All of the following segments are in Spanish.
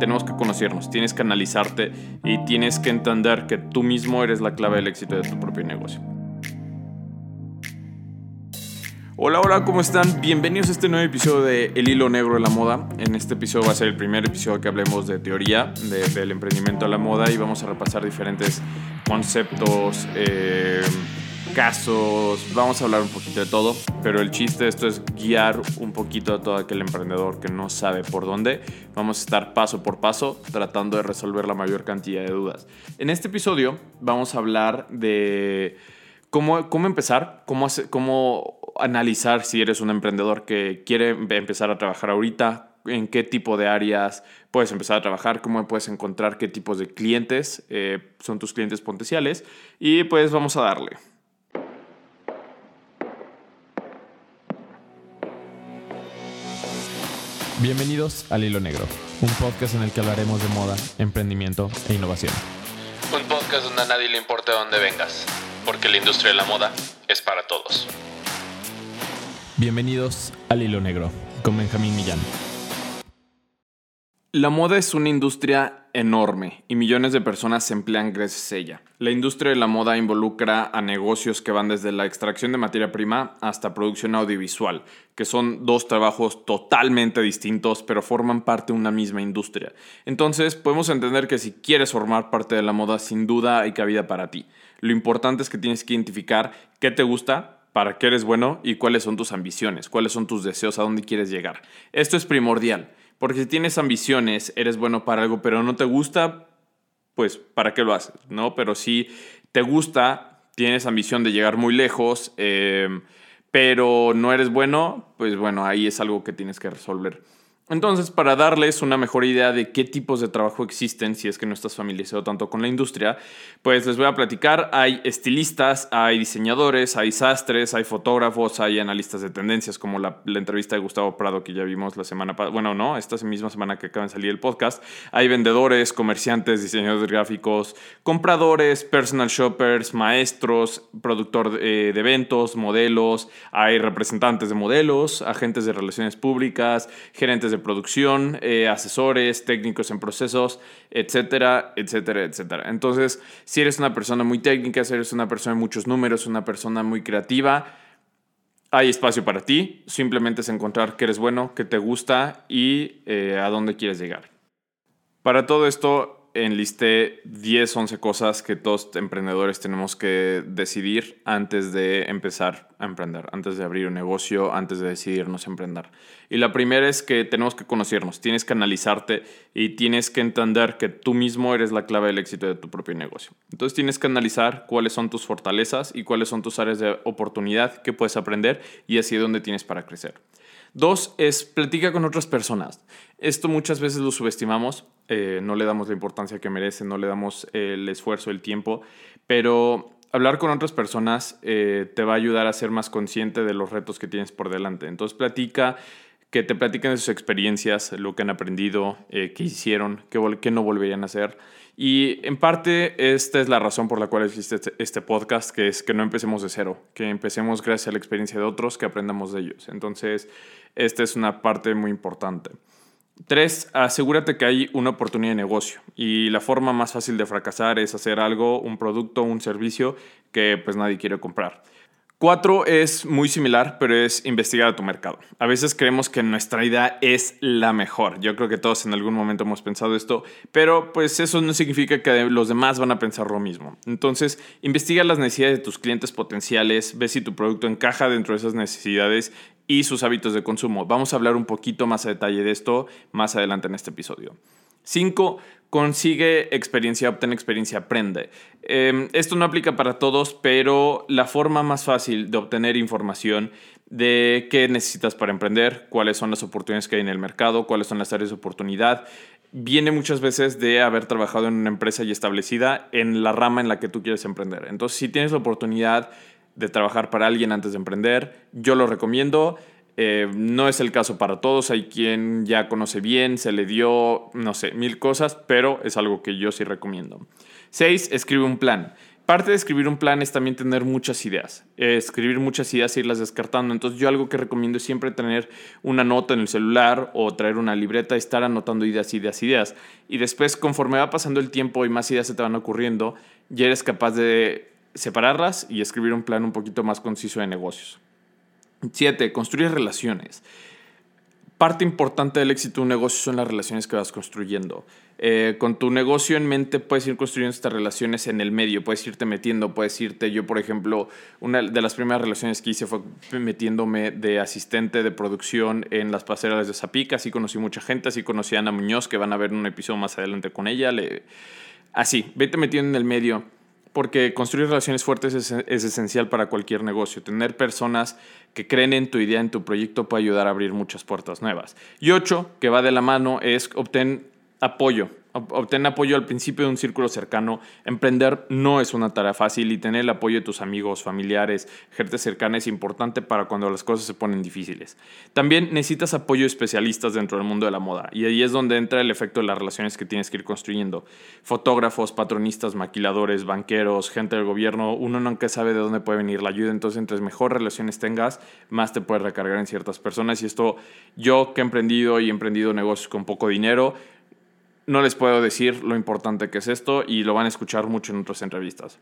tenemos que conocernos, tienes que analizarte y tienes que entender que tú mismo eres la clave del éxito de tu propio negocio. Hola, hola, ¿cómo están? Bienvenidos a este nuevo episodio de El hilo negro de la moda. En este episodio va a ser el primer episodio que hablemos de teoría del emprendimiento a la moda y vamos a repasar diferentes conceptos, eh, casos, vamos a hablar un poquito de todo, pero el chiste de esto es guiar un poquito a todo aquel emprendedor que no sabe por dónde. Vamos a estar paso por paso tratando de resolver la mayor cantidad de dudas. En este episodio vamos a hablar de cómo, cómo empezar, cómo, cómo analizar si eres un emprendedor que quiere empezar a trabajar ahorita, en qué tipo de áreas puedes empezar a trabajar, cómo puedes encontrar qué tipos de clientes eh, son tus clientes potenciales y pues vamos a darle. Bienvenidos al Hilo Negro, un podcast en el que hablaremos de moda, emprendimiento e innovación. Un podcast donde a nadie le importa de dónde vengas, porque la industria de la moda es para todos. Bienvenidos al Hilo Negro, con Benjamín Millán. La moda es una industria enorme y millones de personas se emplean gracias a ella. La industria de la moda involucra a negocios que van desde la extracción de materia prima hasta producción audiovisual, que son dos trabajos totalmente distintos pero forman parte de una misma industria. Entonces podemos entender que si quieres formar parte de la moda sin duda hay cabida para ti. Lo importante es que tienes que identificar qué te gusta, para qué eres bueno y cuáles son tus ambiciones, cuáles son tus deseos, a dónde quieres llegar. Esto es primordial. Porque si tienes ambiciones, eres bueno para algo, pero no te gusta, pues ¿para qué lo haces? ¿No? Pero si te gusta, tienes ambición de llegar muy lejos, eh, pero no eres bueno, pues bueno, ahí es algo que tienes que resolver. Entonces, para darles una mejor idea de qué tipos de trabajo existen, si es que no estás familiarizado tanto con la industria, pues les voy a platicar. Hay estilistas, hay diseñadores, hay sastres, hay fotógrafos, hay analistas de tendencias, como la, entrevista de Gustavo Prado que ya vimos la semana pasada. Bueno, no, esta misma semana que acaba de salir el podcast. Hay vendedores, comerciantes, diseñadores gráficos, compradores, personal shoppers, maestros, productor de, de eventos, modelos, hay representantes de modelos, agentes de relaciones públicas, gerentes de producción, eh, asesores, técnicos en procesos, etcétera, etcétera, etcétera. Entonces, si eres una persona muy técnica, si eres una persona de muchos números, una persona muy creativa, hay espacio para ti. Simplemente es encontrar qué eres bueno, qué te gusta y eh, a dónde quieres llegar. Para todo esto, enlisté 10, 11 cosas que todos emprendedores tenemos que decidir antes de empezar a emprender, antes de abrir un negocio, antes de decidirnos a emprender. Y la primera es que tenemos que conocernos, tienes que analizarte y tienes que entender que tú mismo eres la clave del éxito de tu propio negocio. Entonces tienes que analizar cuáles son tus fortalezas y cuáles son tus áreas de oportunidad que puedes aprender y así dónde tienes para crecer. Dos es platica con otras personas. Esto muchas veces lo subestimamos, eh, no le damos la importancia que merece, no le damos el esfuerzo, el tiempo, pero hablar con otras personas eh, te va a ayudar a ser más consciente de los retos que tienes por delante. Entonces platica, que te platiquen de sus experiencias, lo que han aprendido, eh, qué hicieron, qué no volverían a hacer. Y en parte esta es la razón por la cual existe este, este podcast, que es que no empecemos de cero, que empecemos gracias a la experiencia de otros, que aprendamos de ellos. Entonces, esta es una parte muy importante. Tres, asegúrate que hay una oportunidad de negocio y la forma más fácil de fracasar es hacer algo, un producto, un servicio que pues nadie quiere comprar. Cuatro es muy similar, pero es investigar a tu mercado. A veces creemos que nuestra idea es la mejor. Yo creo que todos en algún momento hemos pensado esto, pero pues eso no significa que los demás van a pensar lo mismo. Entonces, investiga las necesidades de tus clientes potenciales, ve si tu producto encaja dentro de esas necesidades y sus hábitos de consumo. Vamos a hablar un poquito más a detalle de esto más adelante en este episodio. 5. Consigue experiencia, obtén experiencia, aprende. Em, esto no aplica para todos, pero la forma más fácil de obtener información de qué necesitas para emprender, cuáles son las oportunidades que hay en el mercado, cuáles son las áreas de oportunidad, viene muchas veces de haber trabajado en una empresa ya establecida en la rama en la que tú quieres emprender. Entonces, si tienes la oportunidad de trabajar para alguien antes de emprender. Yo lo recomiendo. Eh, no es el caso para todos, hay quien ya conoce bien, se le dio, no sé, mil cosas, pero es algo que yo sí recomiendo. Seis, escribe un plan. parte de escribir un plan es también tener muchas ideas, eh, escribir muchas ideas e irlas descartando. Entonces yo algo que recomiendo es siempre tener una nota en el celular o traer una libreta y estar anotando ideas, ideas, ideas. Y después conforme va pasando el tiempo y más ideas se te van ocurriendo, ya eres capaz de separarlas y escribir un plan un poquito más conciso de negocios. 7. Construir relaciones parte importante del éxito de un negocio son las relaciones que vas construyendo. Eh, con tu negocio en mente puedes ir construyendo estas relaciones en el medio, puedes irte metiendo, puedes irte, yo por ejemplo, una de las primeras relaciones que hice fue metiéndome de asistente de producción en las pasarelas de Zapica, así conocí mucha gente, así conocí a Ana Muñoz, que van a ver un episodio más adelante con ella, así, vete metiendo en el medio porque construir relaciones fuertes es, esencial para cualquier negocio. Tener personas que creen en tu idea, en tu proyecto, puede ayudar a abrir muchas puertas nuevas. Y ocho, que va de la mano, es obtener apoyo. Obtener apoyo al principio de un círculo cercano. Emprender no es una tarea fácil y tener el apoyo de tus amigos, familiares, gente cercana es importante para cuando las cosas se ponen difíciles. También necesitas apoyo de especialistas dentro del mundo de la moda y ahí es donde entra el efecto de las relaciones que tienes que ir construyendo. Fotógrafos, patronistas, maquiladores, banqueros, gente del gobierno, uno nunca sabe de dónde puede venir la ayuda, entonces entre mejor relaciones tengas, más te puedes recargar en ciertas personas y esto yo que he emprendido y he emprendido negocios con poco dinero, no les puedo decir lo importante que es esto y lo van a escuchar mucho en otras entrevistas.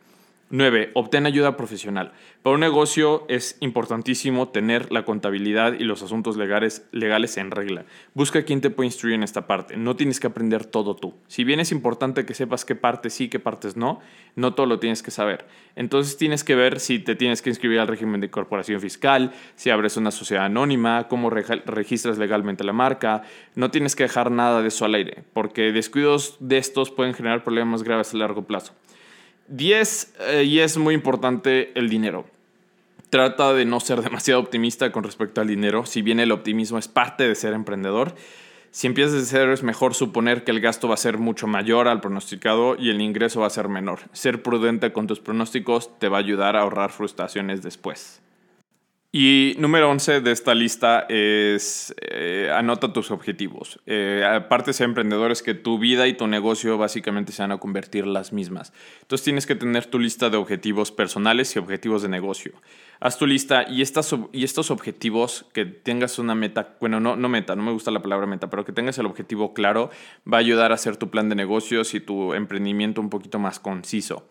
9. Obtén ayuda profesional. Para un negocio es importantísimo tener la contabilidad y los asuntos legales, en regla. Busca quien te puede instruir en esta parte. No tienes que aprender todo tú. Si bien es importante que sepas qué partes sí, qué partes no, no todo lo tienes que saber. Entonces tienes que ver si te tienes que inscribir al régimen de corporación fiscal, si abres una sociedad anónima, cómo registras legalmente la marca. No tienes que dejar nada de eso al aire, porque descuidos de estos pueden generar problemas graves a largo plazo. 10, eh, y es muy importante el dinero. Trata de no ser demasiado optimista con respecto al dinero, si bien el optimismo es parte de ser emprendedor. Si empiezas de cero es mejor suponer que el gasto va a ser mucho mayor al pronosticado y el ingreso va a ser menor. Ser prudente con tus pronósticos te va a ayudar a ahorrar frustraciones después. Y número 11 de esta lista es eh, anota tus objetivos. Eh, aparte de ser emprendedores, que tu vida y tu negocio básicamente se van a convertir las mismas. Entonces tienes que tener tu lista de objetivos personales y objetivos de negocio. Haz tu lista y, estas, y estos objetivos, que tengas una meta, bueno, no, no meta, no me gusta la palabra meta, pero que tengas el objetivo claro, va a ayudar a hacer tu plan de negocios y tu emprendimiento un poquito más conciso.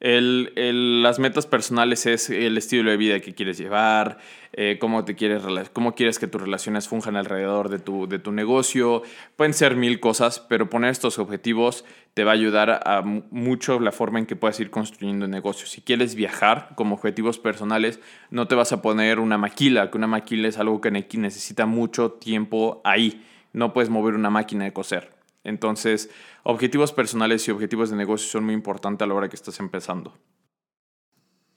El, las metas personales es el estilo de vida que quieres llevar, eh, cómo, te quieres, cómo quieres que tus relaciones funjan alrededor de tu, de tu negocio. Pueden ser mil cosas, pero poner estos objetivos te va a ayudar a mucho la forma en que puedes ir construyendo un negocio. Si quieres viajar como objetivos personales, no te vas a poner una maquila, que una maquila es algo que necesita mucho tiempo ahí. No puedes mover una máquina de coser. Entonces, objetivos personales y objetivos de negocio son muy importantes a la hora que estás empezando.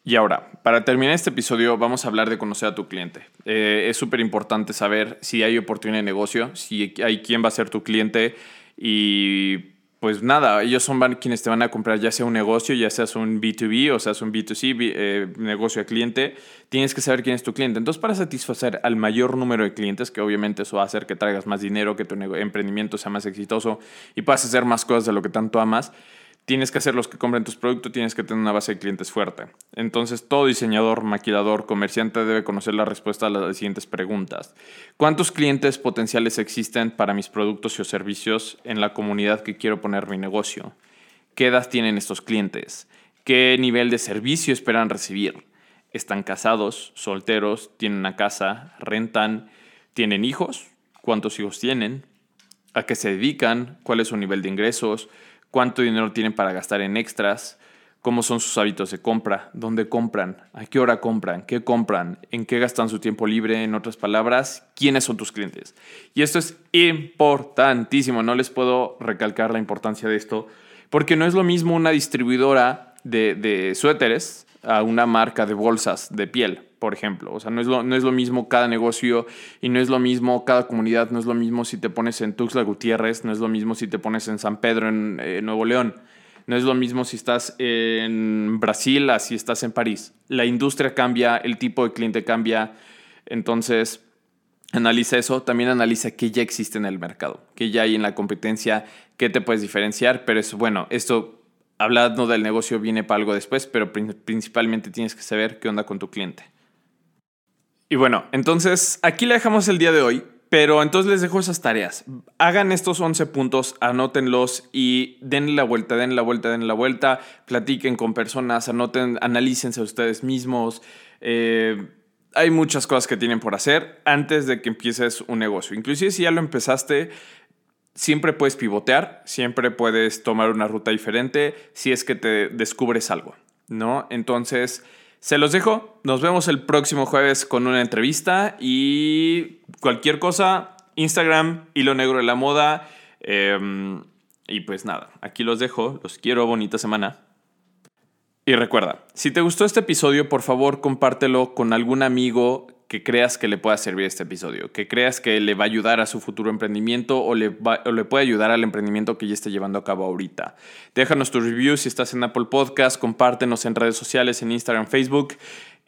Y ahora, para terminar este episodio, vamos a hablar de conocer a tu cliente. Eh, es súper importante saber si hay oportunidad de negocio, si hay quién va a ser tu cliente y pues nada, ellos son quienes te van a comprar ya sea un negocio, ya seas un B2B o sea un B2C, eh, negocio a cliente, tienes que saber quién es tu cliente. Entonces, para satisfacer al mayor número de clientes, que obviamente eso va a hacer que traigas más dinero, que tu emprendimiento sea más exitoso y puedas hacer más cosas de lo que tanto amas, tienes que hacer los que compren tus productos, tienes que tener una base de clientes fuerte. Entonces, todo diseñador, maquilador, comerciante debe conocer la respuesta a las siguientes preguntas. ¿Cuántos clientes potenciales existen para mis productos y servicios en la comunidad que quiero poner mi negocio? ¿Qué edad tienen estos clientes? ¿Qué nivel de servicio esperan recibir? ¿Están casados, solteros, tienen una casa, rentan, tienen hijos? ¿Cuántos hijos tienen? ¿A qué se dedican? ¿Cuál es su nivel de ingresos? Cuánto dinero tienen para gastar en extras, cómo son sus hábitos de compra, dónde compran, a qué hora compran, qué compran, en qué gastan su tiempo libre, en otras palabras, quiénes son tus clientes. Y esto es importantísimo, no les puedo recalcar la importancia de esto, porque no es lo mismo una distribuidora de, de suéteres a una marca de bolsas de piel por ejemplo. O sea, no es, lo, no es lo mismo cada negocio y no es lo mismo cada comunidad, no es lo mismo si te pones en Tuxtla Gutiérrez, no es lo mismo si te pones en San Pedro, en eh, Nuevo León. No es lo mismo si estás en Brasil así si estás en París. La industria cambia, el tipo de cliente cambia. Entonces, analiza eso. También analiza qué ya existe en el mercado, qué ya hay en la competencia, qué te puedes diferenciar. Pero es bueno, esto hablando del negocio viene para algo después, pero principalmente tienes que saber qué onda con tu cliente. Y bueno, entonces aquí le dejamos el día de hoy, pero entonces les dejo esas tareas. Hagan estos 11 puntos, anótenlos y den la vuelta, den la vuelta, den la vuelta, platiquen con personas, anoten, analícense ustedes mismos. Eh, hay muchas cosas que tienen por hacer antes de que empieces un negocio. Inclusive si ya lo empezaste, siempre puedes pivotear, siempre puedes tomar una ruta diferente si es que te descubres algo, ¿no? Entonces... Se los dejo. Nos vemos el próximo jueves con una entrevista y cualquier cosa, Instagram, hilo negro de la moda. Em, y pues nada, aquí los dejo. Los quiero. Bonita semana. Y recuerda, si te gustó este episodio, por favor compártelo con algún amigo que creas que le pueda servir este episodio, que creas que le va a ayudar a su futuro emprendimiento o le, le puede ayudar al emprendimiento que ya esté llevando a cabo ahorita. Déjanos tu review si estás en Apple Podcast, compártenos en redes sociales, en Instagram, Facebook.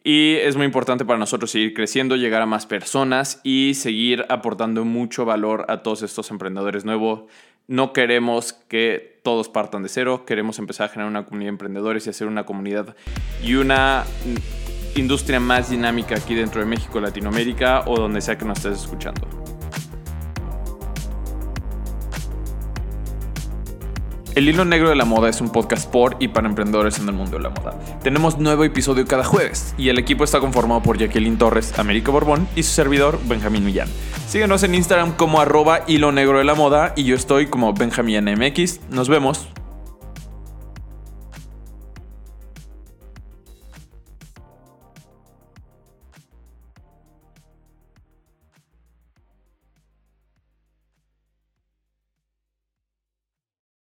Y es muy importante para nosotros seguir creciendo, llegar a más personas y seguir aportando mucho valor a todos estos emprendedores nuevos. No queremos que todos partan de cero, queremos empezar a generar una comunidad de emprendedores y hacer una comunidad y una industria más dinámica aquí dentro de México, Latinoamérica o donde sea que nos estés escuchando. El Hilo Negro de la Moda es un podcast por y para emprendedores en el mundo de la moda. Tenemos nuevo episodio cada jueves y el equipo está conformado por Jacqueline Torres, América Borbón y su servidor Benjamín Millán. Síguenos en Instagram como arroba Hilo Negro de la Moda y yo estoy como Benjamín MX. Nos vemos.